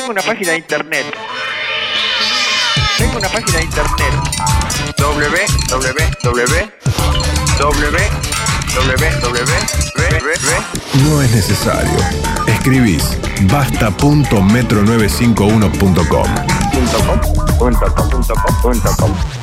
Tengo una página de internet. Tengo una página de internet. www. No es necesario. Escribís basta.metro95uno.com.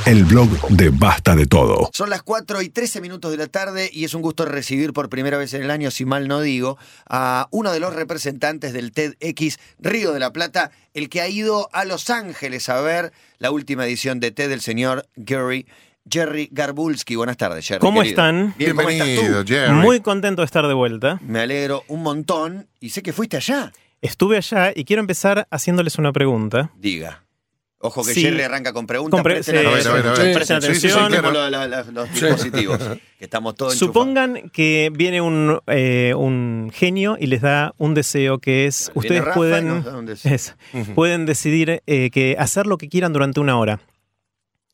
El blog de Basta de Todo. Son las 4 y 13 minutos de la tarde y es un gusto recibir por primera vez en el año, si mal no digo, a uno de los representantes del TEDx Río de la Plata, el que ha ido a Los Ángeles a ver la última edición de TED del señor Gary. Jerry Garbulski, buenas tardes, Jerry. ¿Cómo querido. están? Bien, ¿cómo estás Bienvenido, tú? Jerry. Muy contento de estar de vuelta. Me alegro un montón y sé que fuiste allá. Estuve allá y quiero empezar haciéndoles una pregunta. Diga. Ojo que Sí. Jerry arranca con preguntas. Con pre- presten sí, atención. A ver, a ver, a ver. Presten Sí, sí, sí, atención. claro. Tenemos lo- lo- lo- los dispositivos, que estamos todos enchufados. Supongan que viene un, eh, un genio y les da un deseo que es, Viene ustedes Rafa pueden, es, pueden decidir eh, que hacer lo que quieran durante una hora.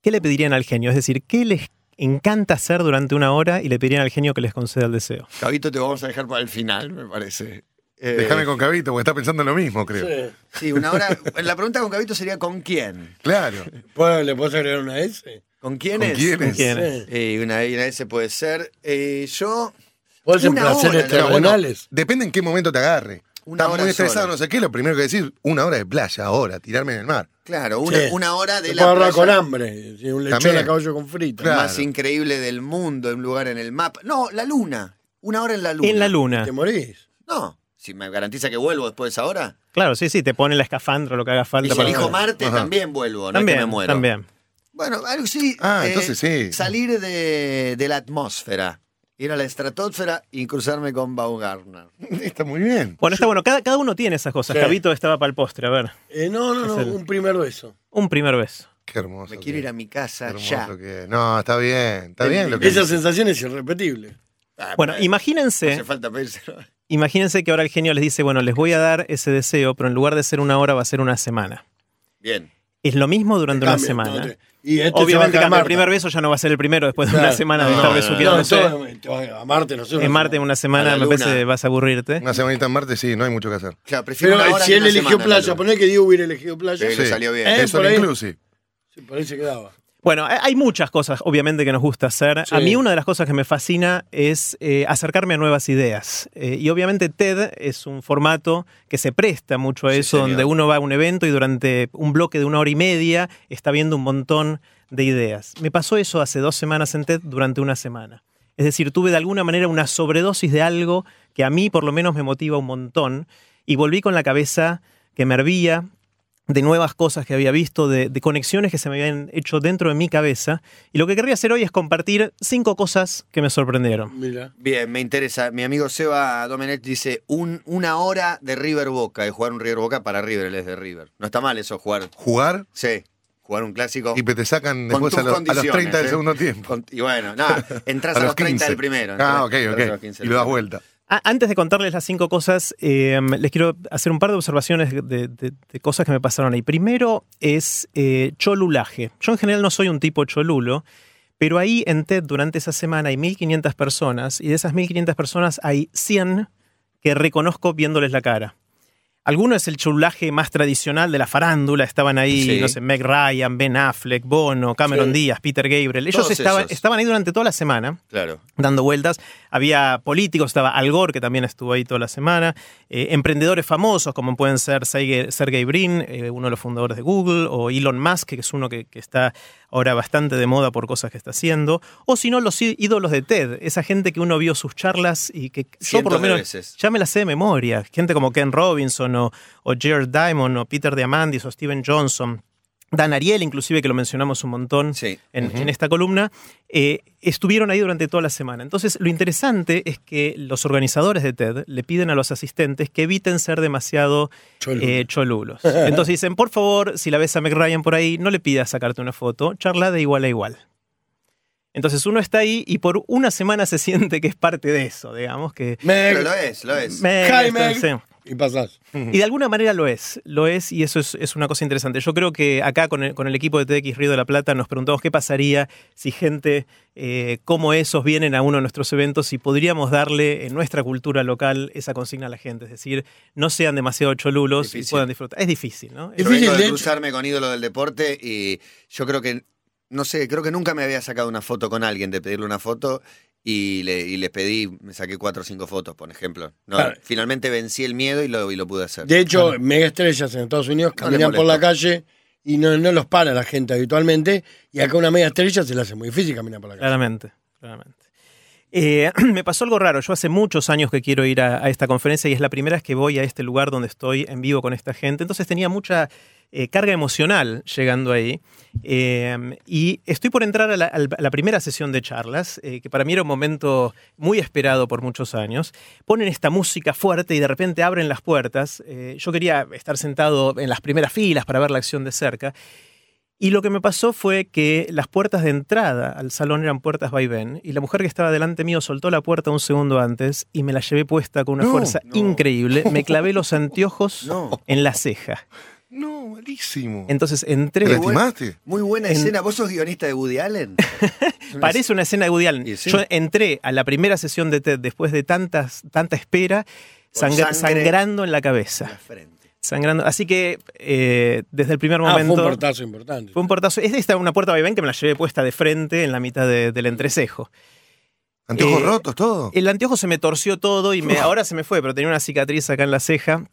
¿Qué le pedirían al genio? Es decir, ¿qué les encanta hacer durante una hora y le pedirían al genio que les conceda el deseo? Cabito, te vamos a dejar para el final, me parece. Eh, Déjame con Cabito, porque está pensando en lo mismo, creo. Sí, una hora. La pregunta con Cabito sería: ¿con quién? Claro. ¿Puedo- ¿Le puedo agregar una S? ¿Con quién ¿Con es? quién es? ¿Quién? Sí. Eh, una, una S puede ser. Eh, yo. ¿Puede ser placeres hora, bueno, terrenales? depende en qué momento te agarre. Una hora muy estresado, no sé qué, lo primero que decir, una hora de playa, ahora, tirarme en el mar. Claro, una, Sí. una hora de Te la puedo playa con hambre. Un lechón a caballo con frito. Claro. más increíble del mundo, un lugar en el mapa. No, la luna. Una hora en la luna. En la luna. ¿Te morís? No. Si me garantiza que vuelvo después de esa hora. Claro, sí, sí, te pone la escafandra, lo que haga Y falta si para elijo Marte, Ajá. también vuelvo, no También, es que me muero. también. Bueno, algo sí. Ah, eh, entonces sí. Salir de, de la atmósfera, ir a la estratosfera y cruzarme con Baumgartner. Está muy bien. Bueno, está bueno, cada, cada uno tiene esas cosas. Sí. Cabito estaba para el postre, a ver, Eh, no, no, no, el- un primer beso. un primer beso. Qué hermoso. Me quiero que- ir a mi casa ya. que- No, está bien, está bien lo que Esa sensación es irrepetible. Ah, Bueno, no hace imagínense, falta pedírselo. imagínense que ahora el genio les dice, bueno, les voy a dar ese deseo, pero en lugar de ser una hora va a ser una semana. Bien. Es lo mismo durante una semana. no, te- y este Obviamente cambia, el primer beso ya no va a ser el primero después de una semana de No, estar no, no, No, besuqueándose. te vas a Marte, no sé. una en Marte una semana me parece vas a aburrirte. Una semanita en Marte, sí, no hay mucho que hacer. Claro, prefiero Pero si él eligió semana, playa, poné que Diego hubiera elegido playa. Sí, le salió bien. Eh, Eso por lo ahí. inclusive. Sí, por ahí se quedaba. Bueno, hay hay muchas cosas, obviamente, que nos gusta hacer. Sí. A mí una de las cosas que me fascina es eh, acercarme a nuevas ideas. Eh, y obviamente TED es un formato que se presta mucho a eso, donde uno va a un evento y durante un bloque de una hora y media está viendo un montón de ideas. Me pasó eso hace dos semanas en TED durante una semana. Es decir, tuve de alguna manera una sobredosis de algo que a mí por lo menos me motiva un montón y volví con la cabeza que me hervía, de nuevas cosas que había visto, de, de conexiones que se me habían hecho dentro de mi cabeza. Y lo que querría hacer hoy es compartir cinco cosas que me sorprendieron. Mira. Bien, me interesa. Mi amigo Seba Domenech dice un, una hora de River Boca, de jugar un River Boca para River, él es de River. No está mal eso, jugar. Jugar Sí, jugar un clásico. y te sacan después a, los- a los condiciones, 30 del ¿eh? segundo tiempo. Con- y bueno, nada, entras a, los 30 del primero. Ah, ok, a ok. 15 Y lo das primero. vuelta. Antes de contarles las cinco cosas, eh, les quiero hacer un par de observaciones de cosas que me pasaron ahí. Primero es eh, cholulaje. Yo en general no soy un tipo cholulo, pero ahí en TED durante esa semana hay 1.500 personas y de esas 1.500 personas hay 100 que reconozco viéndoles la cara. Alguno es el chulaje más tradicional de la farándula. Estaban ahí, Sí. no sé, Meg Ryan, Ben Affleck, Bono, Cameron Sí. Díaz, Peter Gabriel. Ellos estaban, estaban ahí durante toda la semana Claro. dando vueltas. Había políticos, estaba Al Gore, que también estuvo ahí toda la semana. eh, emprendedores famosos, como pueden ser Sergey, Brin, eh, uno de los fundadores de Google, o Elon Musk, que es uno que, que está ahora bastante de moda por cosas que está haciendo. O si no, los ídolos de TED, esa gente que uno vio sus charlas y que yo por lo menos ya me la sé de memoria. Gente como Ken Robinson o, o Jared Diamond o Peter Diamandis o Steven Johnson. Dan Ariel, inclusive, que lo mencionamos un montón Sí. en, en esta columna, eh, estuvieron ahí durante toda la semana. Entonces, lo interesante es que los organizadores de TED le piden a los asistentes que eviten ser demasiado Cholulo. eh, cholulos. Entonces dicen, por favor, si la ves a Meg Ryan por ahí, no le pidas sacarte una foto, charla de igual a igual. Entonces uno está ahí y por una semana se siente que es parte de eso, digamos que... Meg, Pero lo es, lo es. Meg, Hi, esto, Meg. Y pasás. Y de alguna manera lo es, lo es y eso es, es una cosa interesante. Yo creo que acá con el, con el equipo de TX Río de la Plata nos preguntamos qué pasaría si gente eh, como esos vienen a uno de nuestros eventos y podríamos darle en nuestra cultura local esa consigna a la gente. Es decir, no sean demasiado cholulos y puedan disfrutar. Es difícil, ¿no? Es Yo difícil, de cruzarme con ídolo del deporte y yo creo que, no sé, creo que nunca me había sacado una foto con alguien de pedirle una foto y le, y le pedí, me saqué cuatro o cinco fotos, por ejemplo. No, Claro. Finalmente vencí el miedo y lo, y lo pude hacer. De hecho, mega estrellas en Estados Unidos No caminan por la calle y no, no los para la gente habitualmente. Y acá una mega estrella se le hace muy difícil caminar por la calle. Claramente, claramente. Eh, me pasó algo raro. Yo hace muchos años que quiero ir a, a esta conferencia y es la primera vez que voy a este lugar donde estoy en vivo con esta gente. Entonces tenía mucha eh, carga emocional llegando ahí. Eh, y estoy por entrar a la, al- a la primera sesión de charlas, eh, que para mí era un momento muy esperado por muchos años. Ponen esta música fuerte y de repente abren las puertas. Yo quería estar sentado en las primeras filas para ver la acción de cerca. Y lo que me pasó fue que las puertas de entrada al salón eran puertas vaivén y la mujer que estaba delante mío soltó la puerta un segundo antes y me la llevé puesta con una No, fuerza no. increíble. Me clavé los anteojos No. en la ceja. No, malísimo. Entonces entré. ¿Te lastimaste? Muy buena En- escena. ¿Vos sos guionista de Woody Allen? Parece una escena de Woody Allen. Sí. Yo entré a la primera sesión de TED después de tantas, tanta espera, sangre. sangrando en la La cabeza. frente. Sangrando. Así que eh, desde el primer Ah, momento. fue un portazo importante. fue un portazo. Es esta una puerta vaivén que me la llevé puesta de frente en la mitad de- del entrecejo. ¿Anteojos Eh, rotos, todo? El anteojo se me torció todo y me, ahora se me fue, pero tenía una cicatriz acá en la ceja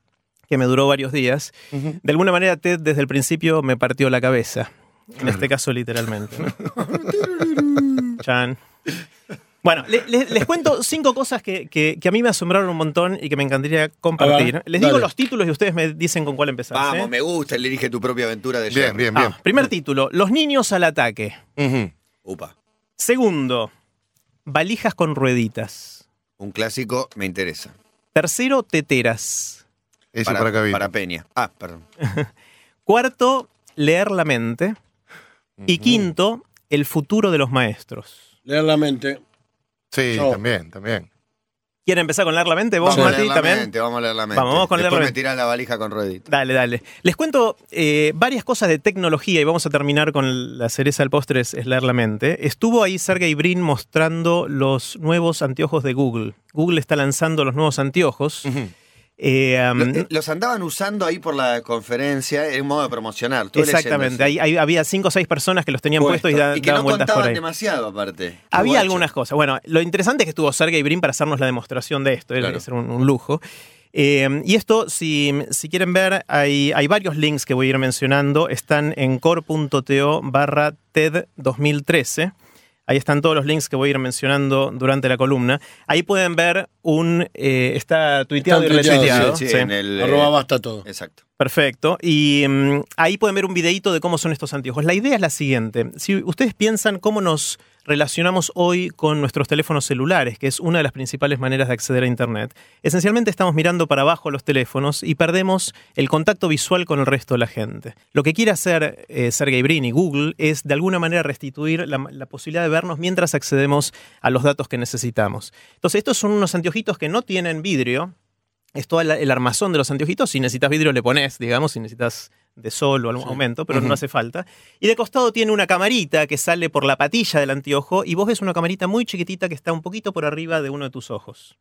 que me duró varios días. De alguna manera, Ted desde el principio me partió la cabeza. En este caso, literalmente. ¿no? Chan. Bueno, le- le- les cuento cinco cosas que, que- que a mí me asombraron un montón y que me encantaría compartir. Ver, Les digo dale. los títulos y ustedes me dicen con cuál empezar. Vamos, ¿sí? me gusta el dirige tu propia aventura de Bien, Jerry. bien, bien. Ah, primer título, Los niños al ataque. Upa. Segundo, Valijas con rueditas. Un clásico me interesa. Tercero, Teteras. Ese para, viene. para Peña. Ah, perdón. Cuarto, leer la mente. Y quinto, el futuro de los maestros. Leer la mente. Sí, Yo. también, también. ¿Quieren empezar con leer la mente? ¿Vos, Vamos a Mati, leer la también? mente, vamos a leer la mente. Vamos, vamos con leer Después la me mente. tirás la valija con ruedita. Dale, dale. Les cuento eh, varias cosas de tecnología y vamos a terminar con la cereza del postre, es, es leer la mente. Estuvo ahí Sergey Brin mostrando los nuevos anteojos de Google. Google está lanzando los nuevos anteojos. Eh, um, eh, Los andaban usando ahí por la conferencia, en modo de promocionar. Exactamente. Ahí, leyendo, ahí había cinco o seis personas que los tenían Puesto. puestos y, da- y que daban no vueltas por contaban ahí. demasiado, aparte. Había guacho. algunas cosas. Bueno, lo interesante es que estuvo Sergey Brin para hacernos la demostración de esto. Claro. Es un, un lujo. Eh, y esto, si, si quieren ver, hay, hay varios links que voy a ir mencionando. Están en core.to barra TED 2013. Ahí están todos los links que voy a ir mencionando durante la columna. Ahí pueden ver un... eh, está tuiteado y Están retuiteado. Sí, sí, Sí. en el, eh, Arroba basta todo. Exacto. Perfecto. Y mm, ahí pueden ver un videito de cómo son estos anteojos. La idea es la siguiente. Si ustedes piensan cómo nos relacionamos hoy con nuestros teléfonos celulares, que es una de las principales maneras de acceder a Internet, esencialmente estamos mirando para abajo los teléfonos y perdemos el contacto visual con el resto de la gente. Lo que quiere hacer eh, Sergey Brin y Google es de alguna manera restituir la, la posibilidad de vernos mientras accedemos a los datos que necesitamos. Entonces, estos son unos anteojitos que no tienen vidrio, es todo el, armazón de los anteojitos. Si necesitas vidrio, le pones, digamos, si necesitas de sol o algún aumento, pero no hace falta. Y de costado tiene una camarita que sale por la patilla del anteojo y vos ves una camarita muy chiquitita que está un poquito por arriba de uno de tus ojos.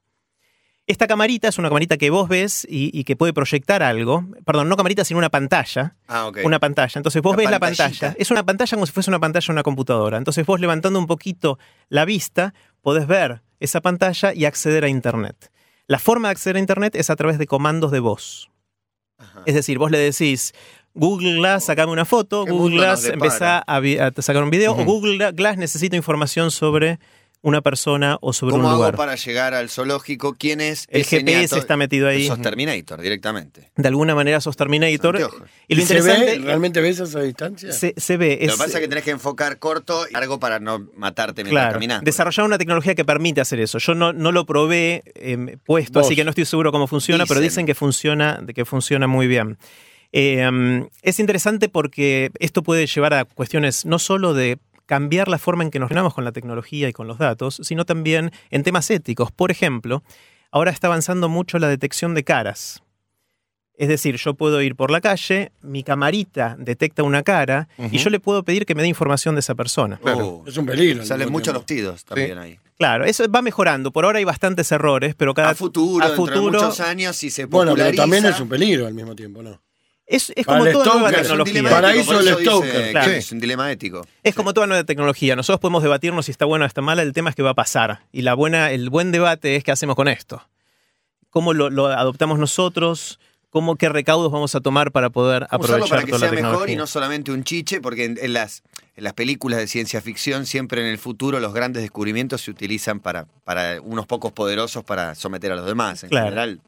Esta camarita es una camarita que vos ves y, y que puede proyectar algo. Perdón, no camarita, sino una pantalla. Ah, ok. Una pantalla. Entonces vos ves la pantalla. Es una pantalla como si fuese una pantalla de una computadora. Entonces vos levantando un poquito la vista, podés ver esa pantalla y acceder a Internet. La forma de acceder a Internet es a través de comandos de voz. Ajá. Es decir, vos le decís, Google Glass, sacame una foto, ¿Qué Google Glass, empezá a, a sacar un video, o Google Glass necesita información sobre una persona o sobre ¿Cómo un hago lugar. para llegar al zoológico? ¿Quién es El GPS está metido ahí. Sos Terminator directamente. De alguna manera sos Terminator. Y lo ¿Y se interesante ve? ¿Realmente ves esa distancia? se, se ve. Lo es- que pasa es que tenés que enfocar corto y largo para no matarte mientras Claro, caminás. desarrollar una tecnología que permite hacer eso. Yo no, no lo probé eh, puesto, Vos. así que no estoy seguro cómo funciona, pero Dicen. dicen que funciona, de que funciona muy bien. Eh, es interesante porque esto puede llevar a cuestiones no solo de cambiar la forma en que nos relacionamos con la tecnología y con los datos, sino también en temas éticos. Por ejemplo, ahora está avanzando mucho la detección de caras. Es decir, yo puedo ir por la calle, mi camarita detecta una cara y yo le puedo pedir que me dé información de esa persona. Oh, Es un peligro. al salen mismo mucho tiempo. los tiros también ahí. Claro, eso va mejorando. Por ahora hay bastantes errores, pero cada A futuro, a dentro de futuro muchos años, si se Bueno, pero populariza... también es un peligro al mismo tiempo, ¿no? Es, es como toda nueva stalker, Es un dilema tecnología. Para ético, eso por el dice stalker. que Claro. Es un dilema ético. Es como toda nueva tecnología. Nosotros podemos debatirnos si está buena o está mala. El tema es que va a pasar. Y la buena, el buen debate es qué hacemos con esto. ¿Cómo lo, lo adoptamos nosotros? ¿Cómo, ¿Qué recaudos vamos a tomar para poder aprovechar para que toda sea la mejor y no solamente un chiche, porque en, en las, en las películas de ciencia ficción siempre en el futuro los grandes descubrimientos se utilizan para, para unos pocos poderosos para someter a los demás. En Claro. general,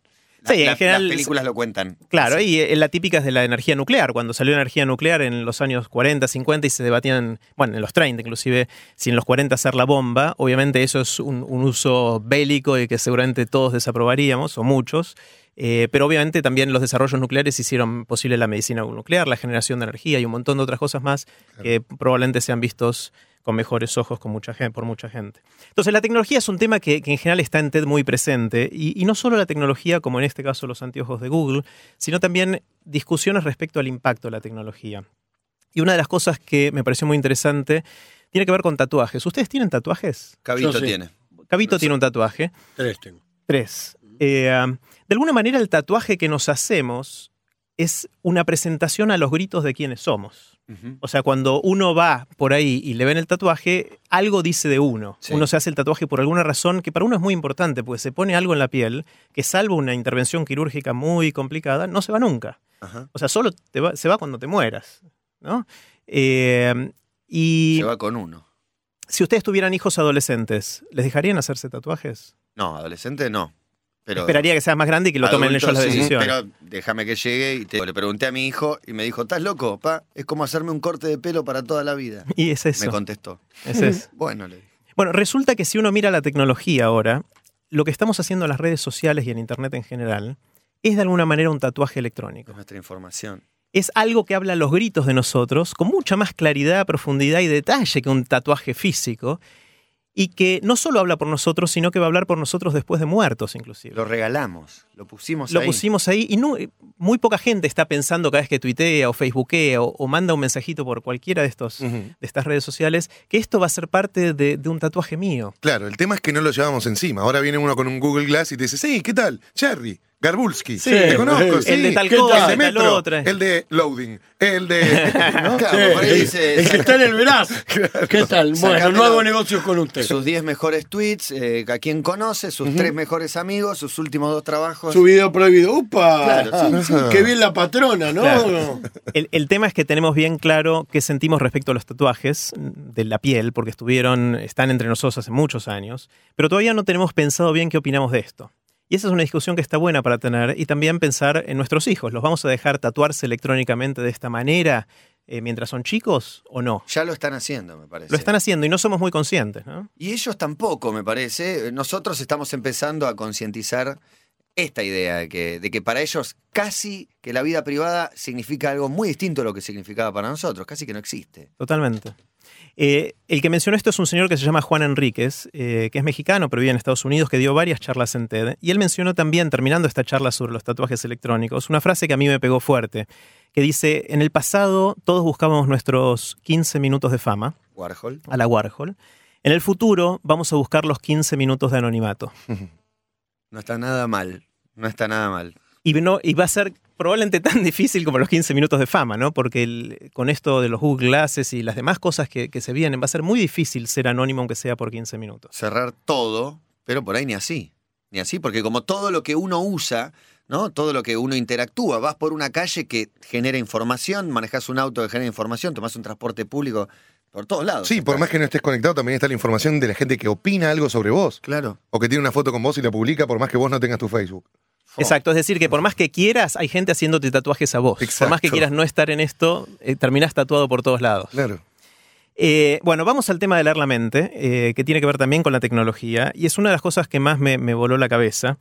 Sí, en la- general- las películas lo cuentan. Claro, y eh, la típica es de la energía nuclear. Cuando salió la energía nuclear en los años 40, 50 y se debatían, bueno, en los 30 inclusive, si en los 40 hacer la bomba, obviamente eso es un, un uso bélico y que seguramente todos desaprobaríamos, o muchos. Eh, pero obviamente también los desarrollos nucleares hicieron posible la medicina nuclear, la generación de energía y un montón de otras cosas más que probablemente sean vistos con mejores ojos con mucha gente, por mucha gente. Entonces la tecnología es un tema que, que en general está en TED muy presente y, y no solo la tecnología, como en este caso los anteojos de Google, sino también discusiones respecto al impacto de la tecnología. Y una de las cosas que me pareció muy interesante tiene que ver con tatuajes. ¿Ustedes tienen tatuajes? Cabito Yo sí. tiene. Cabito tiene un tatuaje. Tres tengo. Tres. Eh, de alguna manera el tatuaje que nos hacemos es una presentación a los gritos de quienes somos. O sea, cuando uno va por ahí y le ven el tatuaje, algo dice de uno. Sí. Uno se hace el tatuaje por alguna razón que para uno es muy importante, porque se pone algo en la piel que salvo una intervención quirúrgica muy complicada, no se va nunca. O sea, solo te va- se va cuando te mueras. ¿no? Eh, y Se va con uno. si ustedes tuvieran hijos adolescentes, ¿les dejarían hacerse tatuajes? No, adolescente no. Pero Esperaría que seas más grande y que lo tomen ellos las sí, decisiones. Pero déjame que llegue y te, le pregunté a mi hijo y me dijo, ¿estás loco, pa? Es como hacerme un corte de pelo para toda la vida. Y es Me eso. contestó. es eso. Bueno, le dije. Bueno, resulta que si uno mira la tecnología ahora, lo que estamos haciendo en las redes sociales y en Internet en general es de alguna manera un tatuaje electrónico. Es nuestra información. Es algo que habla a los gritos de nosotros con mucha más claridad, profundidad y detalle que un tatuaje físico y que no solo habla por nosotros, sino que va a hablar por nosotros después de muertos inclusive. Lo regalamos, lo pusimos Lo ahí. pusimos ahí y no- muy poca gente está pensando cada vez que tuitea o facebookea o, o manda un mensajito por cualquiera de, estos, de estas redes sociales que esto va a ser parte de, de un tatuaje mío. Claro, el tema es que no lo llevamos encima. Ahora viene uno con un Google Glass y te dice, sí, ¿qué tal? Cherry, Garbulski. Sí, te conozco, el de tal ¿Qué cosa, El de tal Metro, otra. el de Loading, el de... ¿no? Claro, por ahí el, dice, el que está en el brazo. ¿Qué tal? Bueno, no hago negocios con usted. sus 10 mejores tweets, eh, a quien conoce, sus tres mejores amigos, sus últimos dos trabajos. Su video prohibido. ¡Upa! Claro, sí, Qué bien la patrona, ¿no? Claro. El, el tema es que tenemos bien claro qué sentimos respecto a los tatuajes de la piel, porque estuvieron, están entre nosotros hace muchos años, pero todavía no tenemos pensado bien qué opinamos de esto. Y esa es una discusión que está buena para tener y también pensar en nuestros hijos. ¿Los vamos a dejar tatuarse electrónicamente de esta manera eh, mientras son chicos o no? Ya lo están haciendo, me parece. Lo están haciendo y no somos muy conscientes, ¿no? Y ellos tampoco, me parece. Nosotros estamos empezando a concientizar esta idea de que, de que para ellos casi que la vida privada significa algo muy distinto a lo que significaba para nosotros, casi que no existe. Totalmente. Eh, el que mencionó esto es un señor que se llama Juan Enríquez, eh, que es mexicano, pero vive en Estados Unidos, que dio varias charlas en TED. Y él mencionó también, terminando esta charla sobre los tatuajes electrónicos, una frase que a mí me pegó fuerte, que dice, en el pasado todos buscábamos nuestros 15 minutos de fama, Warhol. a la Warhol. En el futuro vamos a buscar los 15 minutos de anonimato. No está nada mal. No está nada mal. Y, no, y va a ser probablemente tan difícil como los 15 minutos de fama, ¿no? Porque el- con esto de los Google Glasses y las demás cosas que, que se vienen, va a ser muy difícil ser anónimo aunque sea por 15 minutos. Cerrar todo, pero por ahí ni así. Ni así, porque como todo lo que uno usa, ¿no? Todo lo que uno interactúa, vas por una calle que genera información, manejas un auto que genera información, tomás un transporte público por todos lados. Sí, por más que no estés conectado, también está la información de la gente que opina algo sobre vos. Claro. O que tiene una foto con vos y la publica por más que vos no tengas tu Facebook. Exacto, es decir, que por más que quieras, hay gente haciéndote tatuajes a vos. Por más que quieras no estar en esto, eh, terminás tatuado por todos lados. Claro. Eh, bueno, vamos al tema de leer la mente, eh, que tiene que ver también con la tecnología, y es una de las cosas que más me, me voló la cabeza.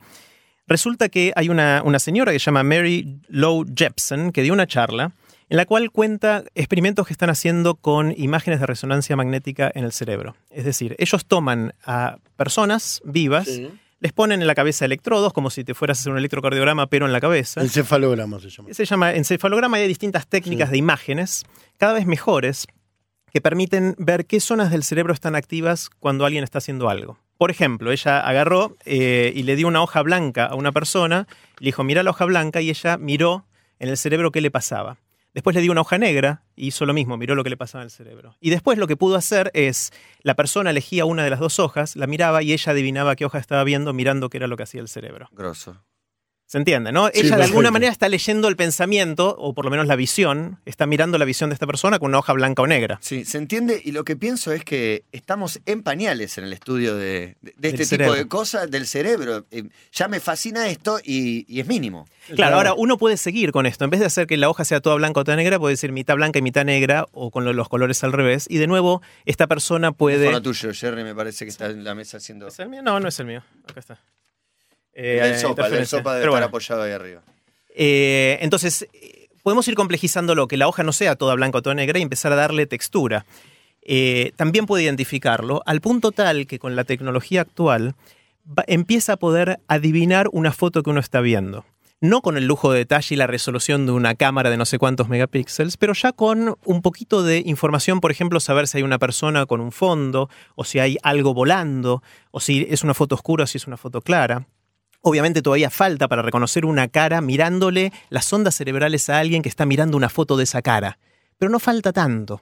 Resulta que hay una, una señora que se llama Mary Lowe Jepson, que dio una charla en la cual cuenta experimentos que están haciendo con imágenes de resonancia magnética en el cerebro. Es decir, ellos toman a personas vivas, Les ponen en la cabeza electrodos, como si te fueras a hacer un electrocardiograma, pero en la cabeza. Encefalograma se llama. Se llama encefalograma y hay distintas técnicas Sí. de imágenes, cada vez mejores, que permiten ver qué zonas del cerebro están activas cuando alguien está haciendo algo. Por ejemplo, ella agarró eh, y le dio una hoja blanca a una persona, le dijo, mira la hoja blanca, y ella miró en el cerebro qué le pasaba. Después le dio una hoja negra y hizo lo mismo, miró lo que le pasaba el cerebro. Y después lo que pudo hacer es, la persona elegía una de las dos hojas, la miraba y ella adivinaba qué hoja estaba viendo mirando qué era lo que hacía el cerebro. Grosso. ¿Se entiende, no? Sí, Ella de perfecto. alguna manera está leyendo el pensamiento, o por lo menos la visión, está mirando la visión de esta persona con una hoja blanca o negra. Sí, se entiende y lo que pienso es que estamos en pañales en el estudio de, de- de este Del tipo cerebro. de cosas del cerebro. Eh, ya me fascina esto y, y es mínimo. Claro, ahora uno puede seguir con esto. En vez de hacer que la hoja sea toda blanca o toda negra, puede decir mitad blanca y mitad negra, o con lo- los colores al revés. Y de nuevo, esta persona puede. Tuyo, Jerry, me parece que está en la mesa haciendo... ¿Es el mío? No, no es el mío. Acá está. Eh, el sopa, el interferencia. sopa debe estar bueno. apoyado ahí arriba. Eh, entonces, podemos ir complejizándolo, que la hoja no sea toda blanca o toda negra y empezar a darle textura. Eh, también puede identificarlo al punto tal que con la tecnología actual va- empieza a poder adivinar una foto que uno está viendo. No con el lujo de detalle y la resolución de una cámara de no sé cuántos megapíxeles, pero ya con un poquito de información, por ejemplo, saber si hay una persona con un fondo, o si hay algo volando, o si es una foto oscura o si es una foto clara. Obviamente todavía falta para reconocer una cara mirándole las ondas cerebrales a alguien que está mirando una foto de esa cara. Pero no falta tanto.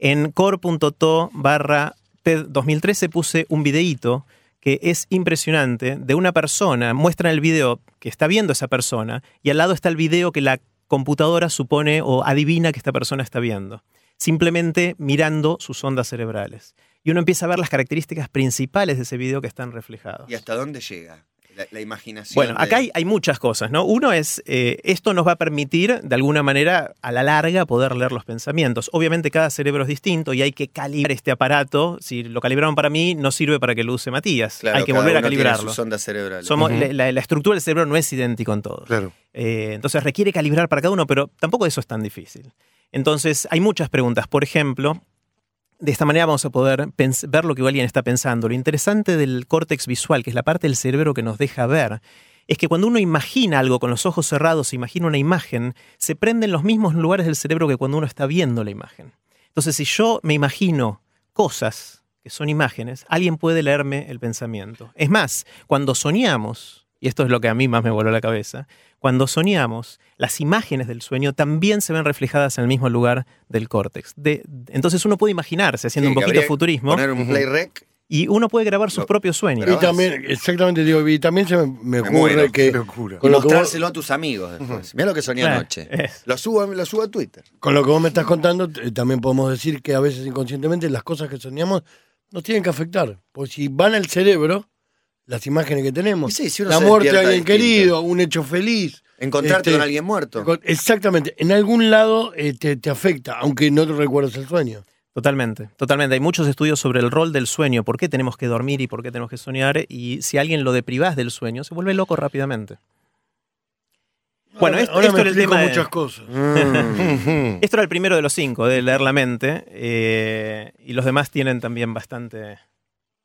En core.to barra TED 2013 puse un videíto que es impresionante de una persona, muestra el video que está viendo esa persona y al lado está el video que la computadora supone o adivina que esta persona está viendo, simplemente mirando sus ondas cerebrales. Y uno empieza a ver las características principales de ese video que están reflejadas. ¿Y hasta dónde llega la, la imaginación? Bueno, de- acá hay, hay muchas cosas, ¿no? Uno es, eh, esto nos va a permitir, de alguna manera, a la larga, poder leer los pensamientos. Obviamente cada cerebro es distinto y hay que calibrar este aparato. Si lo calibraron para mí, no sirve para que lo use Matías. Claro, hay que volver a calibrarlo. ondas cerebrales. Somos, la, la- la estructura del cerebro no es idéntico en todos. Claro. Eh, entonces requiere calibrar para cada uno, pero tampoco eso es tan difícil. Entonces hay muchas preguntas. Por ejemplo, de esta manera vamos a poder ver lo que alguien está pensando. Lo interesante del córtex visual, que es la parte del cerebro que nos deja ver, es que cuando uno imagina algo con los ojos cerrados, imagina una imagen, se prenden los mismos lugares del cerebro que cuando uno está viendo la imagen. Entonces, si yo me imagino cosas que son imágenes, alguien puede leerme el pensamiento. Es más, cuando soñamos, y esto es lo que a mí más me voló la cabeza, cuando soñamos, las imágenes del sueño también se ven reflejadas en el mismo lugar del córtex. De- entonces uno puede imaginarse, haciendo Sí, un poquito futurismo, Poner un play rec. y uno puede grabar sus Lo- propios sueños. Pero- Y también, exactamente, digo, y también se me, me Me ocurre muero, que. Y con vos, mostrárselo a tus amigos después. Mira lo que soñé Claro, anoche. es. Lo subo, lo subo a Twitter. con lo que vos me estás contando, también podemos decir que a veces inconscientemente las cosas que soñamos nos tienen que afectar. Pues si van al cerebro, las imágenes que tenemos, Y sí, si uno la se muerte de alguien distinto. querido, un hecho feliz. Encontrarte Este, con alguien muerto. Exactamente, en algún lado eh, te, te afecta, aunque no te recuerdes el sueño. Totalmente, totalmente. Hay muchos estudios sobre el rol del sueño, por qué tenemos que dormir y por qué tenemos que soñar, y si alguien lo deprivás del sueño, se vuelve loco rápidamente. Bueno, Ahora- esto- ahora esto me era el tema de- muchas cosas. Ujú. Esto era el primero de los cinco, de leer la mente, eh, y los demás tienen también bastante...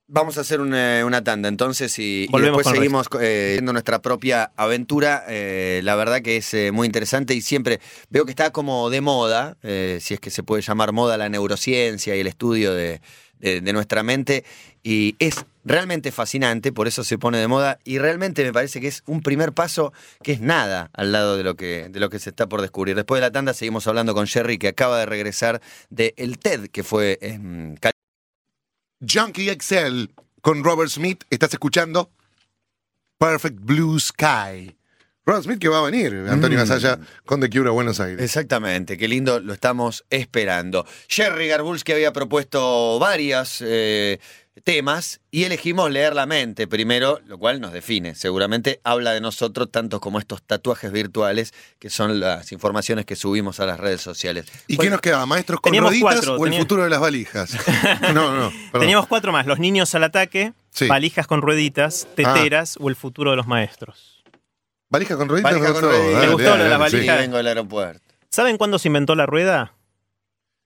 Vamos a hacer una, una tanda entonces y, después seguimos eh, nuestra propia aventura. Eh, la verdad que es eh, muy interesante y siempre veo que está como de moda, eh, si es que se puede llamar moda la neurociencia y el estudio de, de- de nuestra mente. Y es realmente fascinante, por eso se pone de moda y realmente me parece que es un primer paso que es nada al lado de lo que, de lo que se está por descubrir. Después de la tanda seguimos hablando con Jerry que acaba de regresar de el TED que fue en Junkie XL con Robert Smith. Estás escuchando Perfect Blue Sky. Robert Smith que va a venir, Antonio Mm. Masaya con The Cure a Buenos Aires. Exactamente, qué lindo, lo estamos esperando. Jerry Garbulski había propuesto varios eh, temas y elegimos leer la mente primero, lo cual nos define. Seguramente habla de nosotros tanto como estos tatuajes virtuales, que son las informaciones que subimos a las redes sociales. ¿Y ¿Cuál- qué nos quedaba? ¿Maestros con Teníamos rueditas cuatro, o el futuro de las valijas? No, no, perdón. Teníamos cuatro más, los niños al ataque, Sí. valijas con rueditas, teteras o el futuro de los maestros. ¿Valija con rueditas? Valija me con rueditas. Dale, Me gustó lo de dale, la sí. Vengo del aeropuerto. ¿Saben cuándo se inventó la rueda?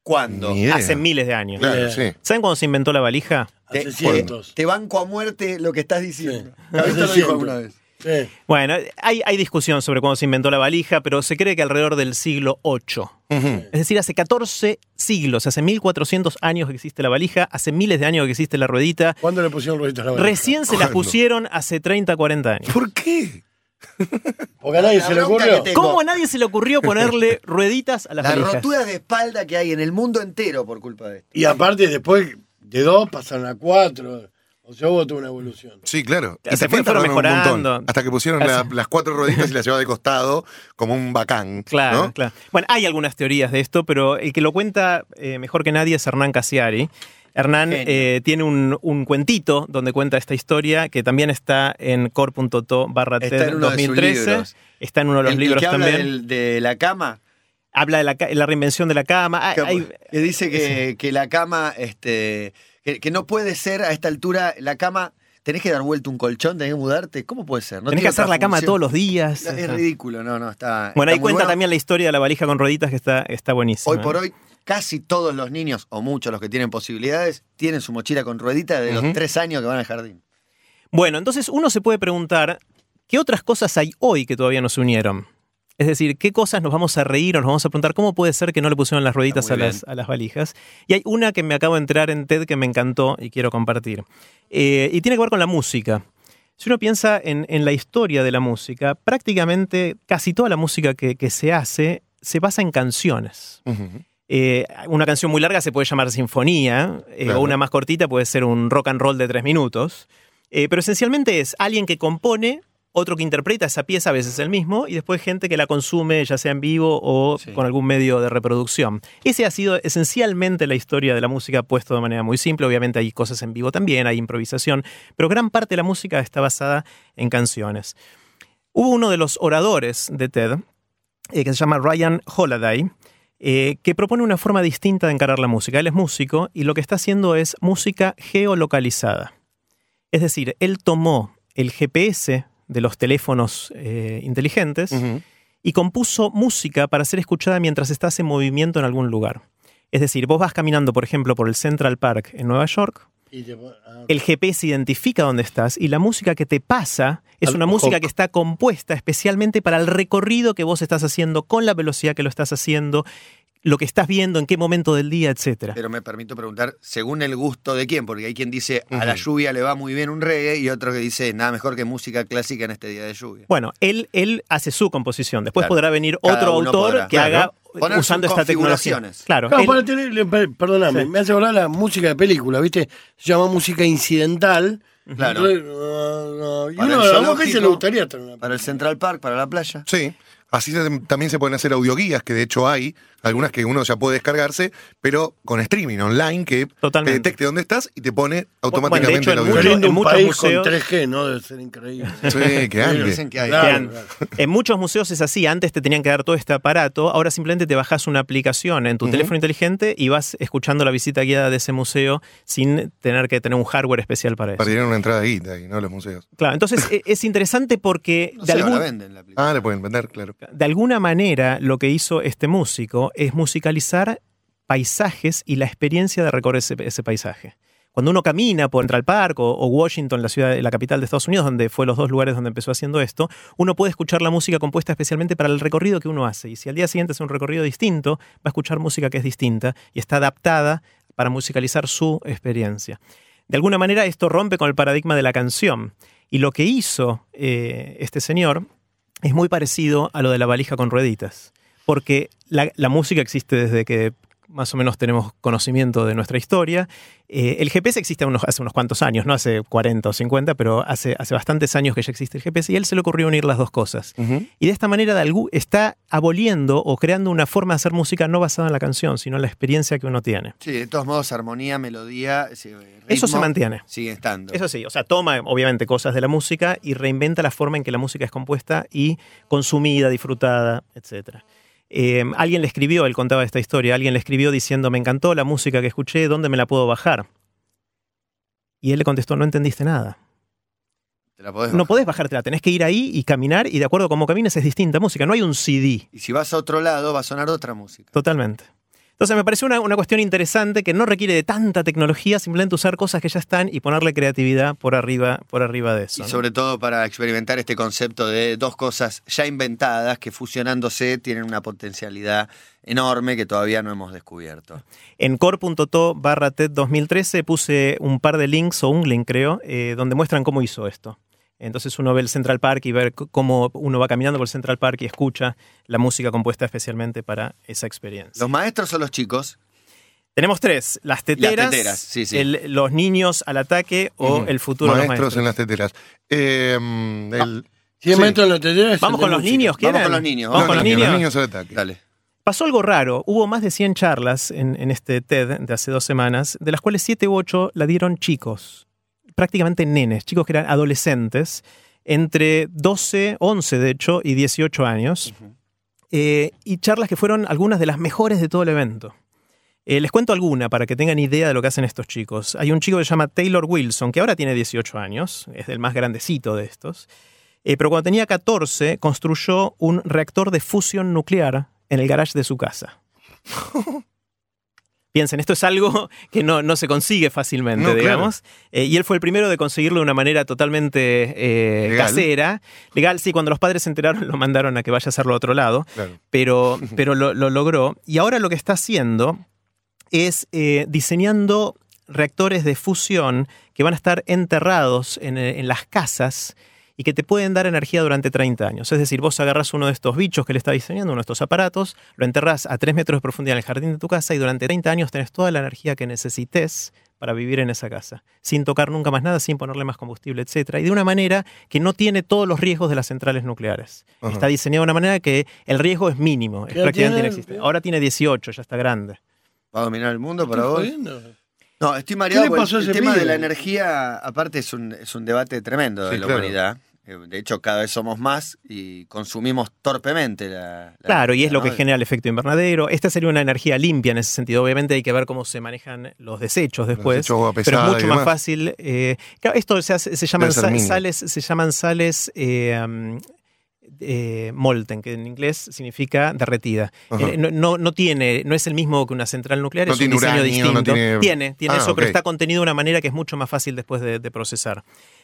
¿Cuándo? Hace miles de años. Claro, sí. ¿Saben cuándo se inventó la valija? Te, Hace te- cientos. te banco a muerte lo que estás diciendo. Sí. Lo dijo alguna vez. Sí. Bueno, hay, hay discusión sobre cuándo se inventó la valija, pero se cree que alrededor del siglo VIII. Es decir, hace 14 siglos, hace 1400 años que existe la valija, hace miles de años que existe la ruedita. ¿Cuándo le pusieron rueditas a la valija? Recién se las pusieron hace 30, 40 años. ¿Por qué? Porque a nadie La se le ocurrió. ¿Cómo a nadie se le ocurrió ponerle rueditas a las Las valijas? roturas de espalda que hay en el mundo entero por culpa de esto. Y aparte, después de dos pasaron a cuatro. O sea, hubo toda una evolución. Sí, claro. Se también fueron tardaron un montón, mejorando. hasta que pusieron la- las cuatro rueditas y las llevaba de costado como un bacán. Claro, ¿no? claro. Bueno, hay algunas teorías de esto, pero el que lo cuenta eh, mejor que nadie es Hernán Casiari. Hernán eh, tiene un, un cuentito donde cuenta esta historia que también está en core.to barra Está TED en uno de sus 2013. libros. Está en uno de los El- el libros habla también. del- de la cama, Habla de la, reinvención de la cama. Que, hay- dice que, que la cama, este, que, que no puede ser a esta altura, la cama, tenés que dar vuelta un colchón, tenés que mudarte. ¿Cómo puede ser? No tenés que hacer la cama todos los días. Es ridículo, no, no, está. Bueno, está ahí cuenta bueno. también la historia de la valija con rueditas que está, está buenísima. Hoy por hoy, casi todos los niños, o muchos los que tienen posibilidades, tienen su mochila con ruedita de los tres años que van al jardín. Bueno, entonces uno se puede preguntar, ¿qué otras cosas hay hoy que todavía no se unieron? Es decir, ¿qué cosas nos vamos a reír o nos vamos a preguntar cómo puede ser que no le pusieron las rueditas a las, a las valijas? Y hay una que me acabo de enterar en TED que me encantó y quiero compartir. Eh, y tiene que ver con la música. Si uno piensa en, en la historia de la música, prácticamente casi toda la música que, que se hace se basa en canciones. Eh, una canción muy larga se puede llamar sinfonía, eh, Claro. o una más cortita puede ser un rock and roll de tres minutos. Eh, pero esencialmente es alguien que compone, otro que interpreta esa pieza, a veces el mismo, y después gente que la consume, ya sea en vivo o Sí. con algún medio de reproducción. Ese ha sido esencialmente la historia de la música, puesto de manera muy simple. Obviamente hay cosas en vivo también, hay improvisación, pero gran parte de la música está basada en canciones. Hubo uno de los oradores de TED, eh, que se llama Ryan Holiday, eh, que propone una forma distinta de encarar la música. Él es músico y lo que está haciendo es música geolocalizada. Es decir, él tomó el GPS de los teléfonos eh, inteligentes y compuso música para ser escuchada mientras estás en movimiento en algún lugar. Es decir, vos vas caminando, por ejemplo, por el Central Park en Nueva York, ah, el GPS identifica dónde estás y la música que te pasa es una música que está compuesta especialmente para el recorrido que vos estás haciendo, con la velocidad que lo estás haciendo, lo que estás viendo, en qué momento del día, etcétera. Pero me permito preguntar, según el gusto de quién, porque hay quien dice a la lluvia le va muy bien un reggae y otro que dice nada mejor que música clásica en este día de lluvia. Bueno, él, él hace su composición. Después Claro. podrá venir Cada otro autor podrá. que Claro. haga Poner usando esta tecnología. Claro, él- tener- perdóname, Sí. me hace hablar la música de película, ¿viste? Se llama música incidental. Claro. Entonces, Y Para uno el zoológico, le gustaría en una Para el Central Park, para la playa. Sí. Así se- también se pueden hacer audioguías, que de hecho hay, algunas que uno ya puede descargarse, pero con streaming online que Totalmente. te detecte dónde estás y te pone automáticamente Bueno, de hecho, el en audio. muchos- país museos- con 3G, ¿no? Debe ser increíble. Sí, que ande. Dicen que hay. Claro, Vean, claro. En muchos museos es así, antes te tenían que dar todo este aparato, ahora simplemente te bajas una aplicación en tu teléfono inteligente y vas escuchando la visita guiada de ese museo sin tener que tener un hardware especial para eso. A una entrada guita y no los museos. Claro, entonces e- es interesante porque No de, sé, ahora algún- venden la aplicación. Ah, le pueden vender, claro. de alguna manera lo que hizo este músico es musicalizar paisajes y la experiencia de recorrer ese, paisaje. Cuando uno camina por Central Park o, o Washington, la ciudad, la capital de Estados Unidos, donde fue los dos lugares donde empezó haciendo esto, uno puede escuchar la música compuesta especialmente para el recorrido que uno hace. Y si al día siguiente es un recorrido distinto, va a escuchar música que es distinta y está adaptada para musicalizar su experiencia. De alguna manera esto rompe con el paradigma de la canción. Y lo que hizo eh, este señor es muy parecido a lo de la valija con rueditas. Porque la, la música existe desde que más o menos tenemos conocimiento de nuestra historia. Eh, el GPS existe unos- hace unos cuantos años, no hace 40 o 50, pero hace, hace bastantes años que ya existe el GPS y a él se le ocurrió unir las dos cosas. Y de esta manera de está aboliendo o creando una forma de hacer música no basada en la canción, sino en la experiencia que uno tiene. Sí, de todos modos, armonía, melodía, sí, Eso se mantiene. Sigue estando. Eso sí, o sea, toma obviamente cosas de la música y reinventa la forma en que la música es compuesta y consumida, disfrutada, etc. Eh, alguien le escribió, él contaba esta historia, alguien le escribió diciendo, me encantó la música que escuché, ¿dónde me la puedo bajar? Y él le contestó, no entendiste nada. Te la podés No podés bajártela, tenés que ir ahí y caminar y de acuerdo a cómo camines es distinta música, no hay un CD. Y si vas a otro lado, va a sonar otra música. Totalmente. Entonces me pareció una, una cuestión interesante que no requiere de tanta tecnología, simplemente usar cosas que ya están y ponerle creatividad por arriba, por arriba de eso. Y ¿no? sobre todo para experimentar este concepto de dos cosas ya inventadas que fusionándose tienen una potencialidad enorme que todavía no hemos descubierto. En core.to barra TED 2013 puse un par de links, o un link creo, eh, donde muestran cómo hizo esto. Entonces uno ve el Central Park y ver cómo uno va caminando por el Central Park y escucha la música compuesta especialmente para esa experiencia. ¿Los maestros o los chicos? Tenemos tres, las teteras, teteras, sí, sí. el- los niños al ataque o el futuro de los Maestros maestros. en las teteras. Eh, el- Sí. maestro en la tetera, es Vamos con los música. niños, ¿quieren? Vamos con los niños, Vamos con los no, niños. los niños al ataque. Dale. Pasó algo raro. Hubo más de 100 charlas en, en este TED de hace dos semanas, de las cuales 7 u 8 la dieron chicos, prácticamente nenes, chicos que eran adolescentes, entre 12, 11 de hecho, y 18 años. Eh, y charlas que fueron algunas de las mejores de todo el evento. Eh, les cuento alguna para que tengan idea de lo que hacen estos chicos. Hay un chico que se llama Taylor Wilson, que ahora tiene 18 años, es el más grandecito de estos. Eh, pero cuando tenía 14 construyó un reactor de fusión nuclear en el garage de su casa. Piensen, esto es algo que no, no se consigue fácilmente, No, claro. digamos. Eh, y él fue el primero de conseguirlo de una manera totalmente eh, Legal. casera. Legal, sí, cuando los padres se enteraron lo mandaron a que vaya a hacerlo a otro lado Claro. pero, pero lo, lo logró. Y ahora lo que está haciendo es eh, diseñando reactores de fusión que van a estar enterrados en, en las casas y que te pueden dar energía durante 30 años. Es decir, vos agarras uno de estos bichos que le está diseñando, uno de estos aparatos, lo enterrás a 3 metros de profundidad en el jardín de tu casa y durante 30 años tenés toda la energía que necesites para vivir en esa casa, sin tocar nunca más nada, sin ponerle más combustible, etcétera, y de una manera que no tiene todos los riesgos de las centrales nucleares. Ajá. Está diseñado de una manera que el riesgo es mínimo, es ¿Qué edad prácticamente tiene? inexistente. Ahora tiene 18, ya está grande. ¿Va a dominar el mundo para ¿Estás vos? jodiendo? No, estoy mareado. ¿Qué le porque pasó a el tema de la energía, aparte, es un, es un debate tremendo de la claro. humanidad. Eh, De hecho, cada vez somos más y consumimos torpemente la. la Claro, y es lo que genera el efecto invernadero. Esta sería una energía limpia en ese sentido. Obviamente hay que ver cómo se manejan los desechos después. desechos, agua pero es mucho más fácil. eh, claro, esto se, hace- se llaman sales, se llaman sales eh, eh, molten, que en inglés significa derretida. Eh, no, no, no tiene, no es el mismo que una central nuclear, No es tiene un diseño uranio, distinto. no tiene- tiene, tiene Ah, eso, pero está contenido de una manera que es mucho más fácil después de, de procesar.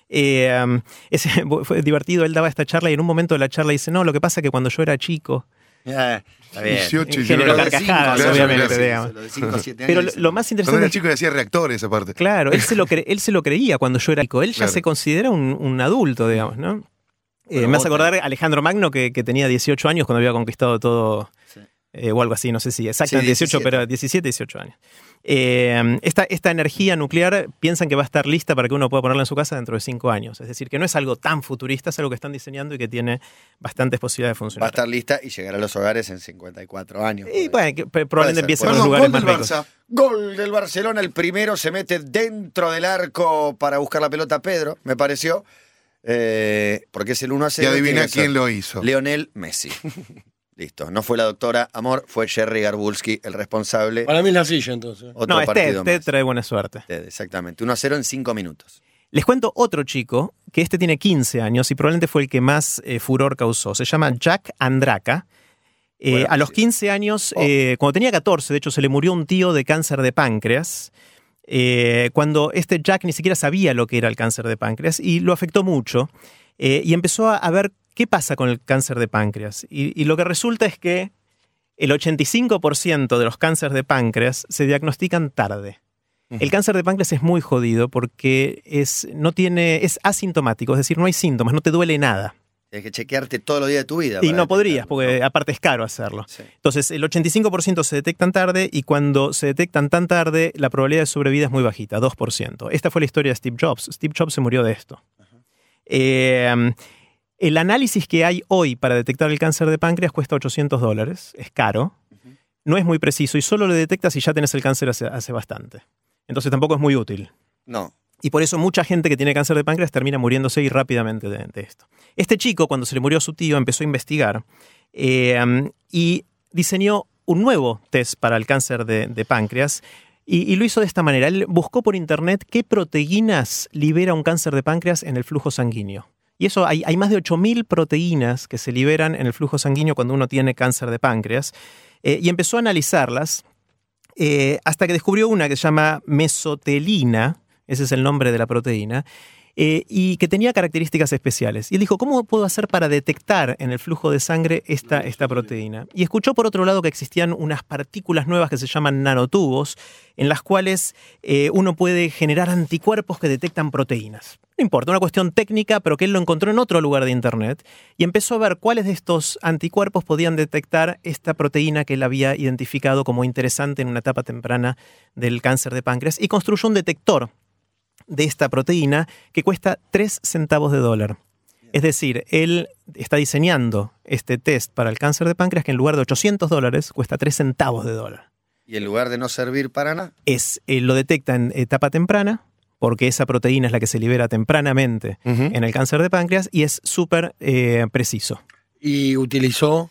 Eh, fue divertido, él daba esta charla y en un momento de la charla dice, no, lo que pasa es que cuando yo era chico, Ah, está bien. 18 y Generó carcajadas, Claro, obviamente, claro, digamos. Lo de 5 o 7 Pero lo, lo más Cuando era interesante chico y hacía reactores aparte. Claro, él se lo, cre- él se lo creía cuando yo era chico. Él ya Claro. se considera un, un adulto, digamos, ¿no? Eh, me hace vos acordar a Alejandro Magno, que, que tenía 18 años cuando había conquistado todo, Sí. Eh, o algo así, no sé si exactamente Sí, 18, 17. pero 17, 18 años. Eh, esta, esta energía nuclear piensan que va a estar lista para que uno pueda ponerla en su casa dentro de 5 años. Es decir, que no es algo tan futurista, es algo que están diseñando y que tiene bastantes posibilidades de Va a funcionar. estar lista y llegar a los hogares en 54 años. Y bueno, que probablemente ser, empiece en puede los lugares gol más del ricos. Barça. Gol del Barcelona, el primero se mete dentro del arco para buscar la pelota Pedro, me pareció. Eh, porque es el 1 a 0. Y adivina quién lo hizo. Leonel Messi. Listo. No fue la doctora Amor, fue Jerry Garbulski, el responsable. Para mí es la silla, entonces. Otro No, es partido Ted, Ted trae buena suerte. Ted, exactamente. 1 a 0 en 5 minutos. Les cuento otro chico, que este tiene 15 años y probablemente fue el que más eh, furor causó. Se llama Jack Andraka. Eh, Bueno, a los sí. 15 años, Oh. eh, cuando tenía 14, de hecho, se le murió un tío de cáncer de páncreas. eh, cuando este Jack ni siquiera sabía lo que era el cáncer de páncreas y lo afectó mucho. eh, y empezó a, a ver qué pasa con el cáncer de páncreas. Y, y lo que resulta es que el 85% de los cánceres de páncreas se diagnostican tarde. El cáncer de páncreas es muy jodido porque es, no tiene, es asintomático, es decir, no hay síntomas, no te duele nada. Tienes que chequearte todos los días de tu vida. Y no podrías, porque ¿no? aparte es caro hacerlo. Sí. Entonces, el 85% se detectan tarde y cuando se detectan tan tarde, la probabilidad de sobrevida es muy bajita, 2%. Esta fue la historia de Steve Jobs. Steve Jobs se murió de esto. Eh, el análisis que hay hoy para detectar el cáncer de páncreas cuesta 800 dólares, es caro, no es muy preciso y solo lo detectas si ya tenés el cáncer hace, hace bastante. Entonces tampoco es muy útil. No. Y por eso mucha gente que tiene cáncer de páncreas termina muriéndose y rápidamente de, de esto. Este chico, cuando se le murió a su tío, empezó a investigar eh, um, y diseñó un nuevo test para el cáncer de, de páncreas. Y, y lo hizo de esta manera. Él buscó por internet qué proteínas libera un cáncer de páncreas en el flujo sanguíneo. Y eso hay, más de 8.000 proteínas que se liberan en el flujo sanguíneo cuando uno tiene cáncer de páncreas. Eh, y empezó a analizarlas eh, hasta que descubrió una que se llama mesotelina, ese es el nombre de la proteína, eh, y que tenía características especiales. Y él dijo, ¿cómo puedo hacer para detectar en el flujo de sangre esta, esta proteína? Y escuchó por otro lado que existían unas partículas nuevas que se llaman nanotubos, en las cuales eh, uno puede generar anticuerpos que detectan proteínas. No importa, una cuestión técnica, pero que él lo encontró en otro lugar de Internet y empezó a ver cuáles de estos anticuerpos podían detectar esta proteína que él había identificado como interesante en una etapa temprana del cáncer de páncreas y construyó un detector de esta proteína que cuesta 3 centavos de dólar. Es decir, él está diseñando este test para el cáncer de páncreas que en lugar de 800 dólares cuesta 3 centavos de dólar. Y en lugar de no servir para nada, Es, eh, lo detecta en etapa temprana, porque esa proteína es la que se libera tempranamente en el cáncer de páncreas y es súper eh, preciso. Y utilizó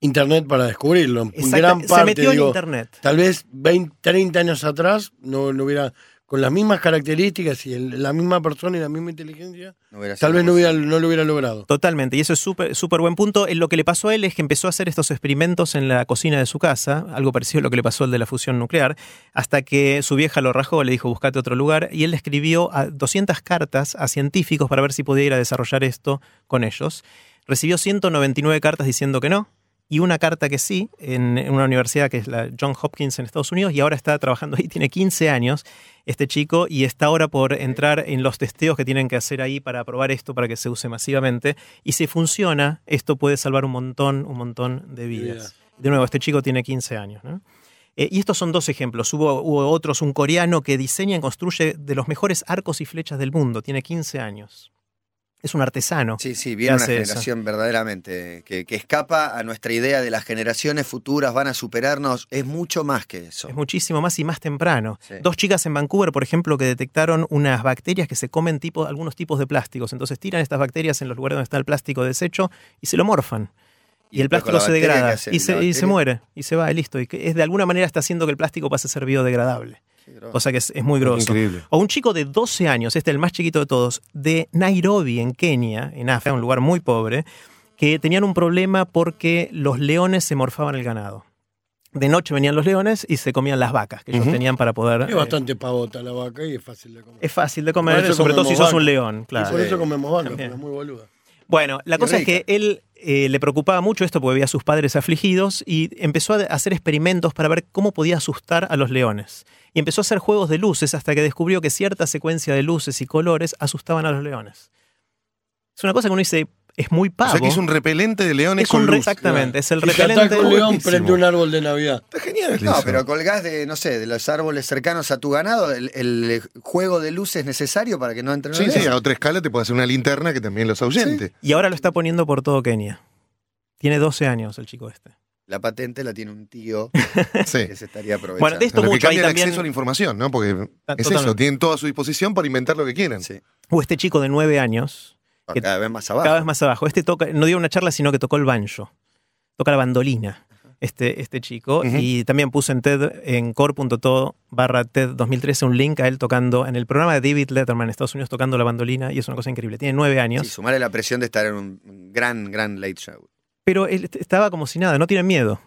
Internet para descubrirlo. En gran se parte, metió digo, en Internet. Tal vez 20, 30 años atrás no, no hubiera, con las mismas características y el- la misma persona y la misma inteligencia, no tal vez no, hubiera, no lo hubiera logrado. Totalmente, y eso es súper súper buen punto. Eh, Lo que le pasó a él es que empezó a hacer estos experimentos en la cocina de su casa, algo parecido a lo que le pasó al de la fusión nuclear, hasta que su vieja lo rajó, le dijo buscate otro lugar, y él le escribió a 200 cartas a científicos para ver si podía ir a desarrollar esto con ellos. Recibió 199 cartas diciendo que no, y una carta que sí, en en una universidad que es la John Hopkins en Estados Unidos, y ahora está trabajando ahí, tiene 15 años este chico, y está ahora por entrar en los testeos que tienen que hacer ahí para probar esto, para que se use masivamente, y si funciona, esto puede salvar un montón, un montón de vidas. vidas. De nuevo, este chico tiene 15 años, ¿no? Eh, y estos son dos ejemplos. Hubo, hubo otros, un coreano que diseña y construye de los mejores arcos y flechas del mundo, tiene 15 años. Es un artesano. Sí, sí, viene una eso. generación verdaderamente que, que escapa a nuestra idea de las generaciones futuras van a superarnos. Es mucho más que eso. Es muchísimo más y más temprano. Sí. Dos chicas en Vancouver, por ejemplo, que detectaron unas bacterias que se comen tipo, algunos tipos de plásticos. Entonces tiran estas bacterias en los lugares donde está el plástico deshecho y se lo morfan. Y, el plástico se bacteria, ¿qué degrada y se, y se muere y se va y listo. Y que es de alguna manera está haciendo que el plástico pase a ser biodegradable. Cosa que es, es muy grosso. Increíble. O un chico de 12 años, este es el más chiquito de todos, de Nairobi, en Kenia, en África, un lugar muy pobre, que tenían un problema porque los leones se morfaban el ganado. De noche venían los leones y se comían las vacas que ellos tenían para poder... Es eh, bastante pavota la vaca y es fácil de comer. es fácil de comer, sobre todo si sos un león, Y claro. por eso comemos vaca, porque es muy boluda. Bueno, la Y cosa es que él eh, le preocupaba mucho esto porque veía a sus padres afligidos y empezó a hacer experimentos para ver cómo podía asustar a los leones. Y empezó a hacer juegos de luces hasta que descubrió que cierta secuencia de luces y colores asustaban a los leones. Es una cosa que uno dice, es muy O pavo. sea que es un repelente de leones Es con un re- luz. exactamente, es el te repelente. un león, prende un árbol de Navidad. Está genial. No, pero colgás de, no sé, de los árboles cercanos a tu ganado, el, el juego de luces necesario para que no entren Sí, sí, leones. a otra escala te puede hacer una linterna que también los ahuyente. Y ahora lo está poniendo por todo Kenia. Tiene 12 años el chico este. La patente la tiene un tío Sí. que se estaría aprovechando. Bueno, de esto Lo que mucho hay cambia el también. acceso a la información, ¿no? Porque es totalmente. eso, tienen todo a su disposición para inventar lo que quieran. Sí, O este chico de 9 años, que- cada vez más abajo. cada vez más abajo. Este toca, no dio una charla, sino que tocó el banjo. Toca la bandolina, este, este chico. Y también puse en TED, en core.to barra TED 2013, un link a él tocando, en el programa de David Letterman en Estados Unidos, tocando la bandolina. Y es una cosa increíble. Tiene nueve años. Sí, sumarle la presión de estar en un un gran, gran late show. Pero él estaba como si nada, no tiene miedo.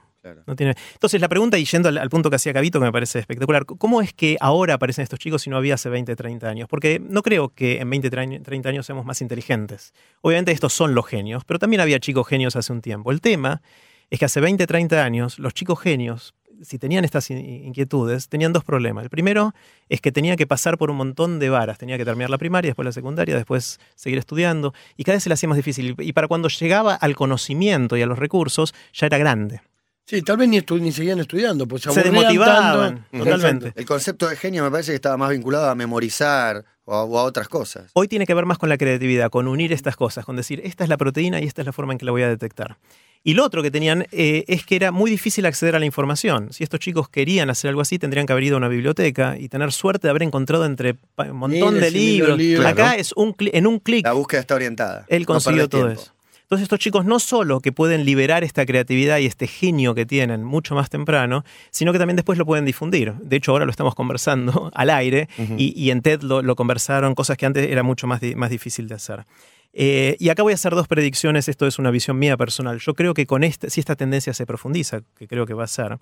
Entonces, la pregunta, y yendo al, punto que hacía Cabito, que me parece espectacular, ¿cómo es que ahora aparecen estos chicos si no había hace 20, 30 años? Porque no creo que en 20, 30 años seamos más inteligentes. Obviamente estos son los genios, pero también había chicos genios hace un tiempo. El tema es que hace 20, 30 años los chicos genios, si tenían estas in- inquietudes, tenían dos problemas. El primero es que tenía que pasar por un montón de varas. Tenía que terminar la primaria, después la secundaria, después seguir estudiando. Y cada vez se le hacía más difícil. Y para cuando llegaba al conocimiento y a los recursos, ya era grande. Sí, tal vez ni, estu- ni seguían estudiando, pues se, Se desmotivaban, tanto. totalmente. El concepto de genio me parece que estaba más vinculado a memorizar o a, o a otras cosas. Hoy tiene que ver más con la creatividad, con unir estas cosas, con decir, esta es la proteína y esta es la forma en que la voy a detectar. Y lo otro que tenían eh, es que era muy difícil acceder a la información. Si estos chicos querían hacer algo así, tendrían que haber ido a una biblioteca y tener suerte de haber encontrado entre un montón Miles de libros. libros. Acá Claro. es un en un clic La búsqueda está orientada. él consiguió todo tiempo. eso. Entonces estos chicos no solo que pueden liberar esta creatividad y este genio que tienen mucho más temprano, sino que también después lo pueden difundir. De hecho, ahora lo estamos conversando al aire y, y en TED lo, lo conversaron, cosas que antes era mucho más, di- más difícil de hacer. Eh, y acá voy a hacer dos predicciones, esto es una visión mía personal. Yo creo que con esta, si esta tendencia se profundiza, que creo que va a ser,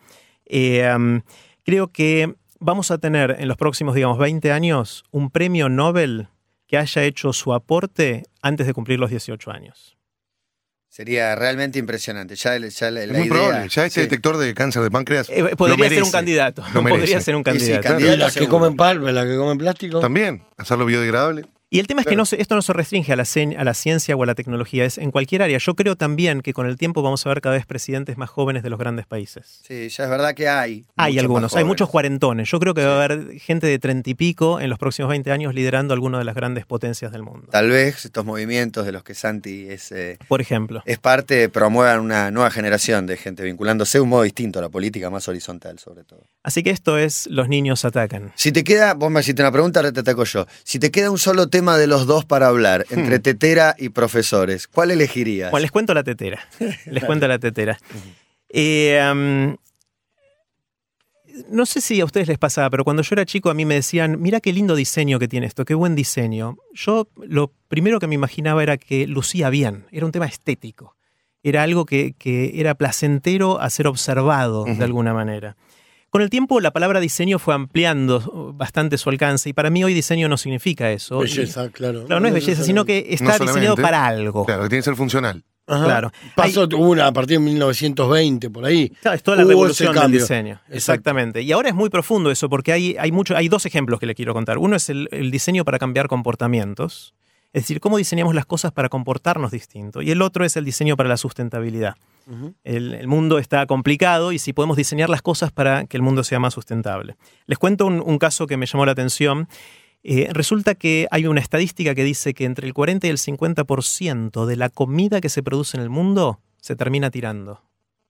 eh, um, Creo que vamos a tener en los próximos, digamos, 20 años un premio Nobel que haya hecho su aporte antes de cumplir los 18 años. Sería realmente impresionante. Ya, ya la, Es la muy idea- probable. Ya este sí. detector de cáncer de páncreas. Eh, lo podría ser un candidato. lo. Podría ser un Sí, sí, candidato. candidato. Y las que comen palma, las que comen plástico. También, hacerlo biodegradable. Y el tema es que Claro. no se- esto no se restringe a la, cien- a la ciencia o a la tecnología, es en cualquier área. Yo creo también que con el tiempo vamos a ver cada vez presidentes más jóvenes de los grandes países. Sí, ya es verdad que hay. Hay algunos, hay muchos cuarentones. Yo creo que va a haber gente de treinta y pico en los próximos 20 años liderando alguna de las grandes potencias del mundo. Tal vez estos movimientos de los que Santi es, eh, Por ejemplo. es parte promuevan una nueva generación de gente vinculándose de un modo distinto a la política, más horizontal sobre todo. Así que esto es Los niños atacan. Si te queda, vos me hiciste una pregunta, ahora te ataco yo. Si te queda un solo tema de los dos para hablar, entre tetera y profesores, ¿cuál elegirías? Bueno, les cuento la tetera. Les cuento la tetera. Eh, no sé si a ustedes les pasaba, pero cuando yo era chico a mí me decían, mira qué lindo diseño que tiene esto, qué buen diseño. Yo lo primero que me imaginaba era que lucía bien, era un tema estético. Era algo que, que era placentero a ser observado de alguna manera. Con el tiempo la palabra diseño fue ampliando bastante su alcance y para mí hoy diseño no significa eso. Belleza, claro. Claro, no es belleza, sino que está diseñado para algo. Claro, que tiene que ser funcional. Ajá. claro. Pasó una a partir de 1920, por ahí. Claro, es toda la Hubo revolución del diseño. Exacto. Exactamente. Y ahora es muy profundo eso, porque hay, hay, mucho, hay dos ejemplos que le quiero contar. Uno es el, el diseño para cambiar comportamientos, es decir, cómo diseñamos las cosas para comportarnos distinto. Y el otro es el diseño para la sustentabilidad. El, el mundo está complicado y si podemos diseñar las cosas para que el mundo sea más sustentable. Les cuento un, un caso que me llamó la atención. Eh, resulta que hay una estadística que dice que entre el 40 y el 50% de la comida que se produce en el mundo se termina tirando.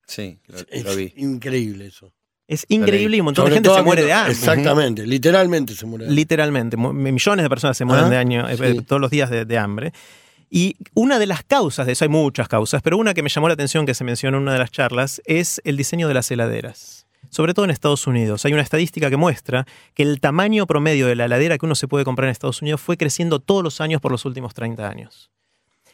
Sí, lo, Es lo vi. increíble eso. Es increíble y un montón de gente se muere de hambre. Exactamente, literalmente se muere de hambre. Literalmente. Millones de personas se mueren Ah, de año, eh, sí. todos los días de, de hambre. Y una de las causas de eso, hay muchas causas, pero una que me llamó la atención que se mencionó en una de las charlas es el diseño de las heladeras. Sobre todo en Estados Unidos. Hay una estadística que muestra que el tamaño promedio de la heladera que uno se puede comprar en Estados Unidos fue creciendo todos los años por los últimos 30 años.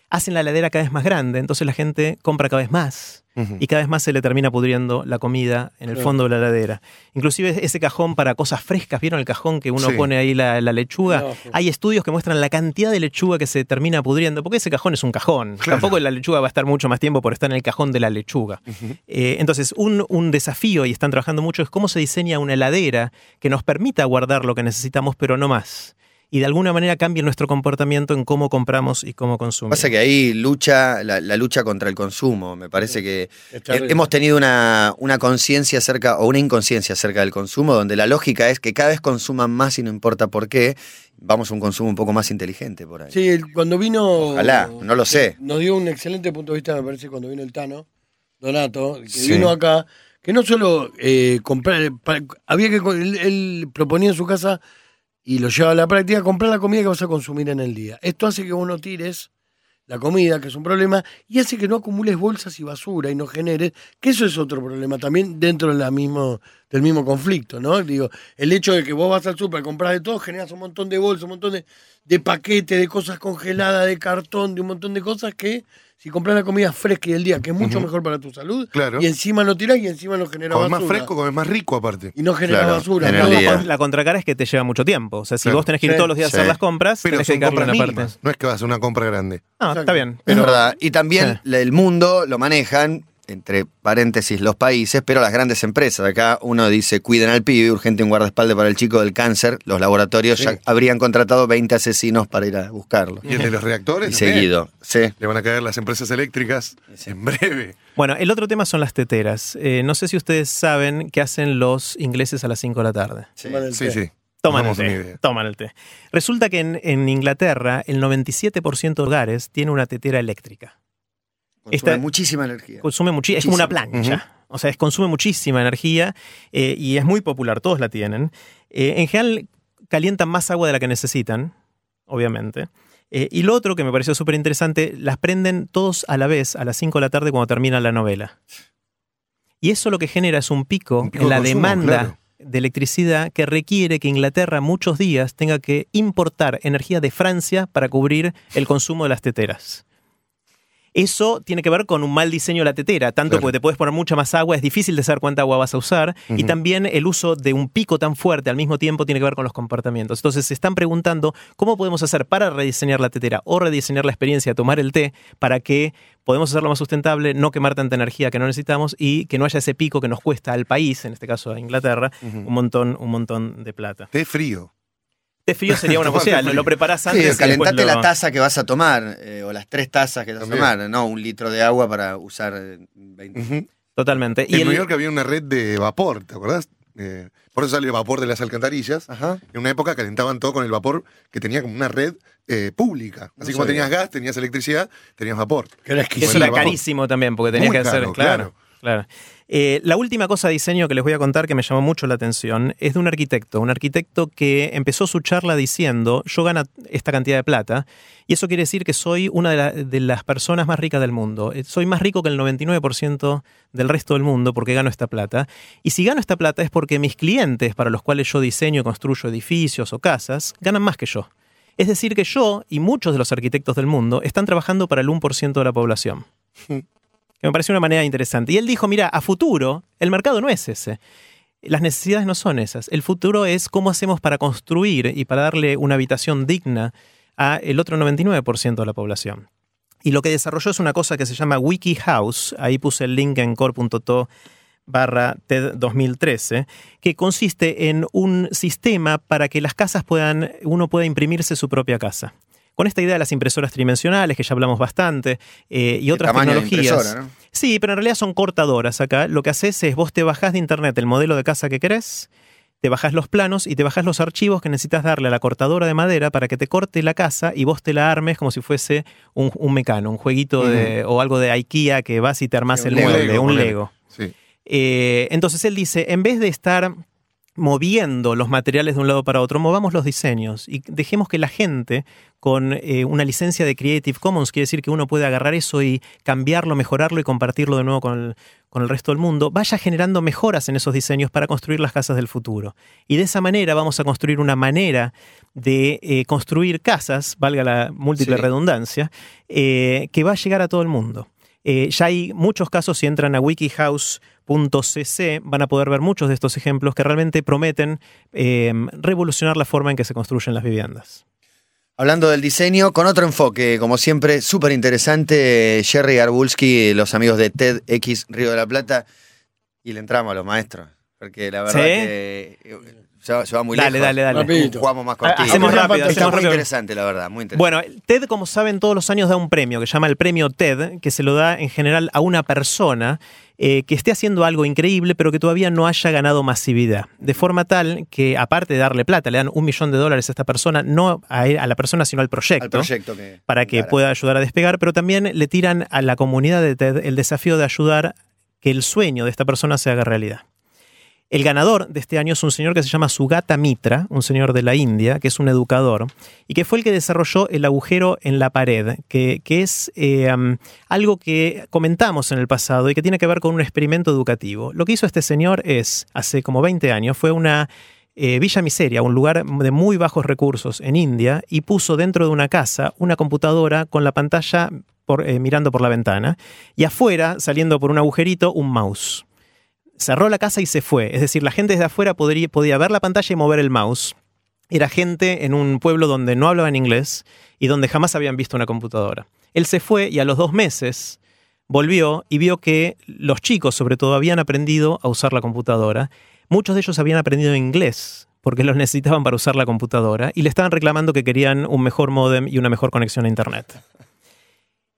Hacen la heladera cada vez más grande, entonces la gente compra cada vez más Y cada vez más se le termina pudriendo la comida en el Claro. fondo de la heladera. Inclusive ese cajón para cosas frescas, ¿vieron el cajón que uno Sí. pone ahí la, la lechuga? No, sí. Hay estudios que muestran la cantidad de lechuga que se termina pudriendo, porque ese cajón es un cajón. Claro. Tampoco la lechuga va a estar mucho más tiempo por estar en el cajón de la lechuga. Eh, entonces, un, un desafío, y están trabajando mucho, es cómo se diseña una heladera que nos permita guardar lo que necesitamos, pero no más. Y de alguna manera cambie nuestro comportamiento en cómo compramos y cómo consumimos. Pasa que ahí lucha la, la lucha contra el consumo. Me parece que hemos tenido una, una conciencia acerca, o una inconsciencia acerca del consumo, donde la lógica es que cada vez consuman más y no importa por qué, vamos a un consumo un poco más inteligente por ahí. Sí, el- cuando vino. Ojalá, no lo sé. Nos dio un excelente punto de vista, me parece, cuando vino el Tano, Donato, que Sí. vino acá, que no solo eh, comprar. había que. él proponía en su casa y lo lleva a la práctica, comprar la comida que vas a consumir en el día. Esto hace que vos no tires la comida, que es un problema, y hace que no acumules bolsas y basura y no generes, que eso es otro problema también dentro mismo, del mismo conflicto, ¿no? Digo, el hecho de que vos vas al súper, compras de todo, generas un montón de bolsas, un montón de, de paquetes, de cosas congeladas, de cartón, de un montón de cosas que si compras la comida fresca y el día, que es mucho mejor para tu salud, Claro. y encima no tirás y encima no genera Comes basura. más fresco, comes más rico aparte. Y no genera Claro, basura. La contracara es que te lleva mucho tiempo. O sea, si Claro. vos tenés que ir Sí, todos los días a hacer las compras, Pero tenés que dedicarle una parte. No es que vas a una compra grande. No, Exacto. está bien. Es verdad. Y también Sí. el mundo lo manejan, entre paréntesis, los países, pero las grandes empresas. Acá uno dice, cuiden al pibe, urgente un guardaespaldas para el chico del cáncer. Los laboratorios Sí. ya habrían contratado 20 asesinos para ir a buscarlo. Y el de los reactores. Y seguido. Sí. Le van a caer las empresas eléctricas en breve. Bueno, el otro tema son las teteras. Eh, no sé si ustedes saben qué hacen los ingleses a las 5 de la tarde. Toman el Sí, té. sí. Toman el té. Toman el té. Resulta que en, en Inglaterra el 97% de hogares tiene una tetera eléctrica. Consume Esta- muchísima energía. Consume muchi- es como una plancha. O sea, es, consume muchísima energía eh, y es muy popular, todos la tienen. Eh, en general calientan más agua de la que necesitan, obviamente. Eh, y lo otro que me pareció súper interesante, las prenden todos a la vez a las 5 de la tarde cuando termina la novela. Y eso lo que genera es un pico, Un pico en la consumo, demanda claro. de electricidad que requiere que Inglaterra muchos días tenga que importar energía de Francia para cubrir el consumo de las teteras. Eso tiene que ver con un mal diseño de la tetera, tanto Claro. porque te puedes poner mucha más agua, es difícil de saber cuánta agua vas a usar, y también el uso de un pico tan fuerte al mismo tiempo tiene que ver con los comportamientos. Entonces se están preguntando cómo podemos hacer para rediseñar la tetera o rediseñar la experiencia de tomar el té para que podemos hacerlo más sustentable, no quemar tanta energía que no necesitamos y que no haya ese pico que nos cuesta al país, en este caso a Inglaterra, un montón, un montón de plata. Té frío. Té frío sería una posibilidad, lo, lo preparás Sí, antes y después calentate lo- la taza que vas a tomar, eh, o las tres tazas que vas a tomar, no un litro de agua para usar eh, 20. Ujú. Totalmente. En el- New York había una red de vapor, ¿te acordás? Eh, por eso sale el vapor de las alcantarillas. Ajá. En una época calentaban todo con el vapor que tenía como una red eh, pública. Así No como sabía. tenías gas, tenías electricidad, tenías vapor. Que era eso era carísimo también, porque tenías Muy que hacer. claro. claro. Eh, la última cosa de diseño que les voy a contar que me llamó mucho la atención es de un arquitecto. Un arquitecto que empezó su charla diciendo: Yo gano esta cantidad de plata, y eso quiere decir que soy una de, de las personas más ricas del mundo. Eh, Soy más rico que el 99% del resto del mundo porque gano esta plata. Y si gano esta plata es porque mis clientes, para los cuales yo diseño y construyo edificios o casas, ganan más que yo. Es decir, que yo y muchos de los arquitectos del mundo están trabajando para el 1% de la población. Que me pareció una manera interesante. Y él dijo, mira, a futuro el mercado no es ese. Las necesidades no son esas. El futuro es cómo hacemos para construir y para darle una habitación digna a el otro 99% de la población. Y lo que desarrolló es una cosa que se llama WikiHouse. Ahí puse el link en core.to barra TED 2013, que consiste en un sistema para que las casas puedan, uno pueda imprimirse su propia casa. Con esta idea de las impresoras tridimensionales, que ya hablamos bastante, eh, y otras tecnologías. ¿no? Sí, pero en realidad son cortadoras acá. Lo que haces es vos te bajás de internet el modelo de casa que querés, te bajás los planos y te bajás los archivos que necesitas darle a la cortadora de madera para que te corte la casa y vos te la armes como si fuese un, un mecano, un jueguito de, o algo de IKEA que vas y te armás Sí, el mueble, un. Lego. Sí. Eh, entonces él dice, en vez de estar moviendo los materiales de un lado para otro, movamos los diseños y dejemos que la gente con eh, una licencia de Creative Commons, quiere decir que uno puede agarrar eso y cambiarlo, mejorarlo y compartirlo de nuevo con el, con el resto del mundo, vaya generando mejoras en esos diseños para construir las casas del futuro. Y de esa manera vamos a construir una manera de eh, construir casas, valga la múltiple Sí. redundancia, eh, que va a llegar a todo el mundo. Ya hay muchos casos, si entran a wikihouse.cc, van a poder ver muchos de estos ejemplos que realmente prometen eh, revolucionar la forma en que se construyen las viviendas. Hablando del diseño, con otro enfoque, como siempre, súper interesante, Jerry Arbulski, los amigos de TEDx Río de la Plata, y le entramos a los maestros, porque la verdad ¿Sí? que eh, se va, se va muy Dale, lejos. dale, dale. Rapidito. Jugamos más cortito. Hacemos rápido. Está muy rápido. interesante, la verdad, muy interesante. Bueno, TED, como saben, todos los años da un premio que se llama el premio TED, que se lo da en general a una persona eh, que esté haciendo algo increíble, pero que todavía no haya ganado masividad. De forma tal que, aparte de darle plata, le dan un millón de dólares a esta persona, no a, él- a la persona, sino al proyecto. al proyecto que para que pueda ayudar a despegar, pero también le tiran a la comunidad de TED el desafío de ayudar que el sueño de esta persona se haga realidad. El ganador de este año es un señor que se llama Sugata Mitra, un señor de la India, que es un educador, y que fue el que desarrolló el agujero en la pared, que, es eh, algo que comentamos en el pasado y que tiene que ver con un experimento educativo. Lo que hizo este señor es, hace como 20 años, fue una eh, Villa Miseria, un lugar de muy bajos recursos en India, y puso dentro de una casa una computadora con la pantalla eh, mirando por la ventana, y afuera, saliendo por un agujerito, un mouse. Cerró la casa y se fue. Es decir, la gente desde afuera podría, podía ver la pantalla y mover el mouse. Era gente en un pueblo donde no hablaban inglés y donde jamás habían visto una computadora. Él se fue y a los dos meses volvió y vio que los chicos, sobre todo, habían aprendido a usar la computadora. Muchos de ellos habían aprendido inglés porque los necesitaban para usar la computadora y le estaban reclamando que querían un mejor modem y una mejor conexión a Internet.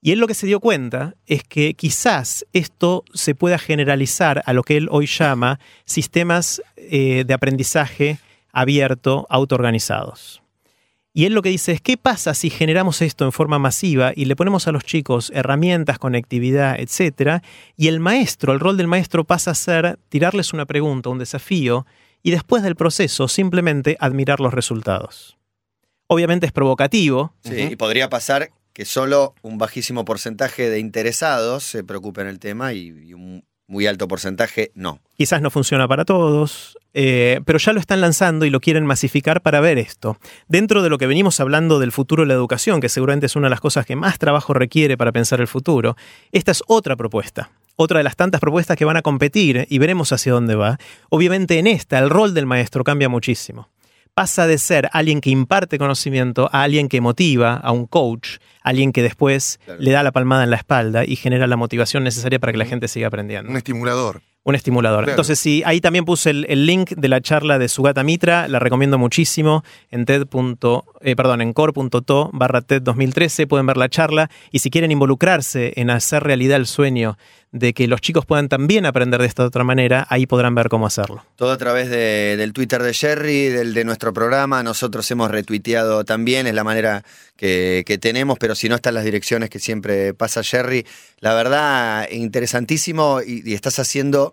Y él lo que se dio cuenta es que quizás esto se pueda generalizar a lo que él hoy llama sistemas eh, de aprendizaje abierto, autoorganizados. Y él lo que dice es, ¿qué pasa si generamos esto en forma masiva y le ponemos a los chicos herramientas, conectividad, etcétera, y el maestro, el rol del maestro pasa a ser tirarles una pregunta, un desafío, y después del proceso simplemente admirar los resultados? Obviamente es provocativo, Sí, y podría pasar que solo un bajísimo porcentaje de interesados se preocupen el tema y, y un muy alto porcentaje no. quizás no funciona para todos, Eh, pero ya lo están lanzando y lo quieren masificar para ver esto. Dentro de lo que venimos hablando del futuro de la educación, que seguramente es una de las cosas que más trabajo requiere para pensar el futuro, esta es otra propuesta. Otra de las tantas propuestas que van a competir y veremos hacia dónde va. Obviamente en esta el rol del maestro cambia muchísimo pasa de ser alguien que imparte conocimiento a alguien que motiva, a un coach, alguien que después le da la palmada en la espalda y genera la motivación necesaria para que la gente siga aprendiendo. Un estimulador. Un estimulador. Claro. Entonces, sí, ahí también puse el, el link de la charla de Sugata Mitra, la recomiendo muchísimo en TED. eh, perdón, en core.to barra TED 2013 pueden ver la charla y si quieren involucrarse en hacer realidad el sueño de que los chicos puedan también aprender de esta otra manera, ahí podrán ver cómo hacerlo. Todo a través de- del Twitter de Jerry, del de nuestro programa. Nosotros hemos retuiteado también, es la manera que, que tenemos, pero si no están las direcciones que siempre pasa Jerry. La verdad, interesantísimo y, y estás haciendo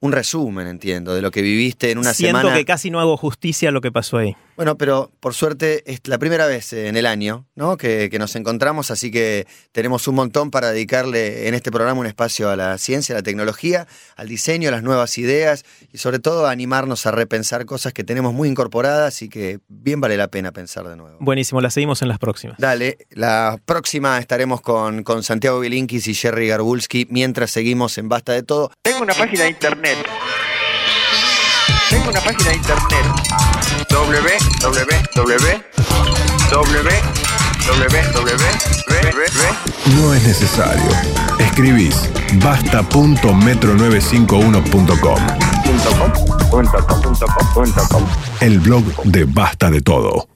un resumen, entiendo, de lo que viviste en una Siento semana. que casi no hago justicia a lo que pasó ahí. Bueno, pero por suerte es la primera vez en el año ¿no? que, que nos encontramos, así que tenemos un montón para dedicarle en este programa un espacio a la ciencia, a la tecnología, al diseño, a las nuevas ideas y sobre todo a animarnos a repensar cosas que tenemos muy incorporadas y que bien vale la pena pensar de nuevo. Buenísimo, la seguimos en las próximas. Dale, la próxima estaremos con, con Santiago Bilinkis y Jerry Garbulski mientras seguimos en Basta de Todo. Tengo una página de internet. Tengo una página de internet. www. www. No es necesario. Escribís basta.metro951.com. El blog de Basta de Todo.